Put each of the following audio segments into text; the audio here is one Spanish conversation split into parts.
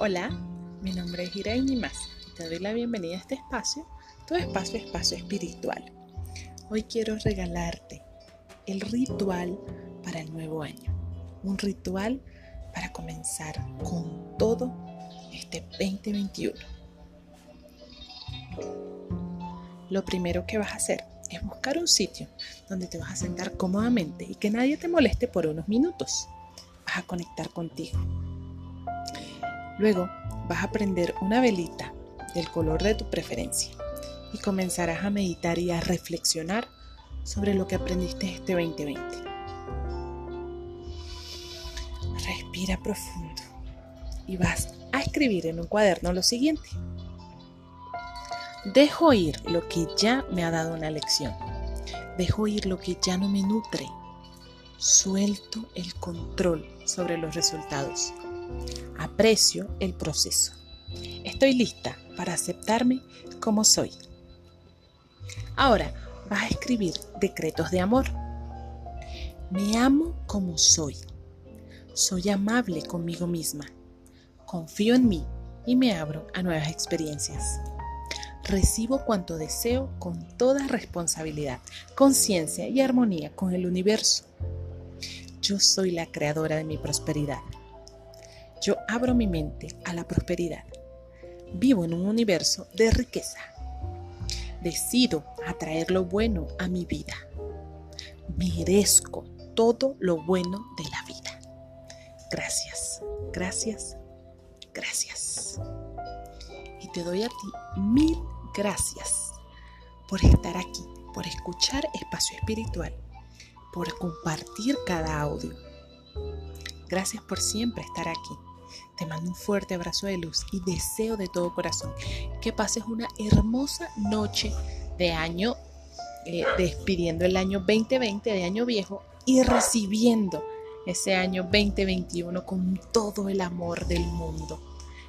Hola, mi nombre es Irene Más y te doy la bienvenida a este espacio, tu espacio espacio espiritual. Hoy quiero regalarte el ritual para el nuevo año, un ritual para comenzar con todo este 2021. Lo primero que vas a hacer es buscar un sitio donde te vas a sentar cómodamente y que nadie te moleste por unos minutos. Vas a conectar contigo Luego vas a prender una velita del color de tu preferencia y comenzarás a meditar y a reflexionar sobre lo que aprendiste este 2020. Respira profundo y vas a escribir en un cuaderno lo siguiente. Dejo ir lo que ya me ha dado una lección. Dejo ir lo que ya no me nutre. Suelto el control sobre los resultados. Aprecio el proceso. Estoy lista para aceptarme como soy. Ahora vas a escribir decretos de amor. Me amo como soy. Soy amable conmigo misma. Confío en mí y me abro a nuevas experiencias. Recibo cuanto deseo con toda responsabilidad, conciencia y armonía con el universo. Yo soy la creadora de mi prosperidad. Yo abro mi mente a la prosperidad. Vivo en un universo de riqueza. Decido atraer lo bueno a mi vida. Merezco todo lo bueno de la vida. Gracias, gracias, gracias. Y te doy a ti mil gracias por estar aquí, por escuchar Espacio Espiritual, por compartir cada audio. Gracias por siempre estar aquí. Te mando un fuerte abrazo de luz y deseo de todo corazón que pases una hermosa noche de año, eh, despidiendo el año 2020 de año viejo y recibiendo ese año 2021 con todo el amor del mundo,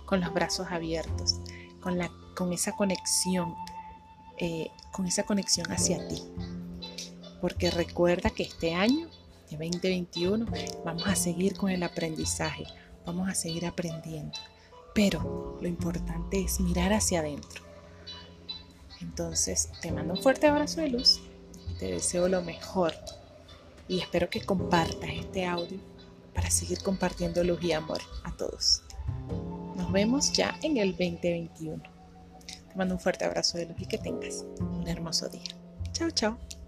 con los brazos abiertos, con, la, con esa conexión, eh, con esa conexión hacia ti. Porque recuerda que este año de 2021 vamos a seguir con el aprendizaje, vamos a seguir aprendiendo. Pero lo importante es mirar hacia adentro. Entonces, te mando un fuerte abrazo de luz, te deseo lo mejor y espero que compartas este audio para seguir compartiendo luz y amor a todos. Nos vemos ya en el 2021. Te mando un fuerte abrazo de luz y que tengas un hermoso día. Chao, chao.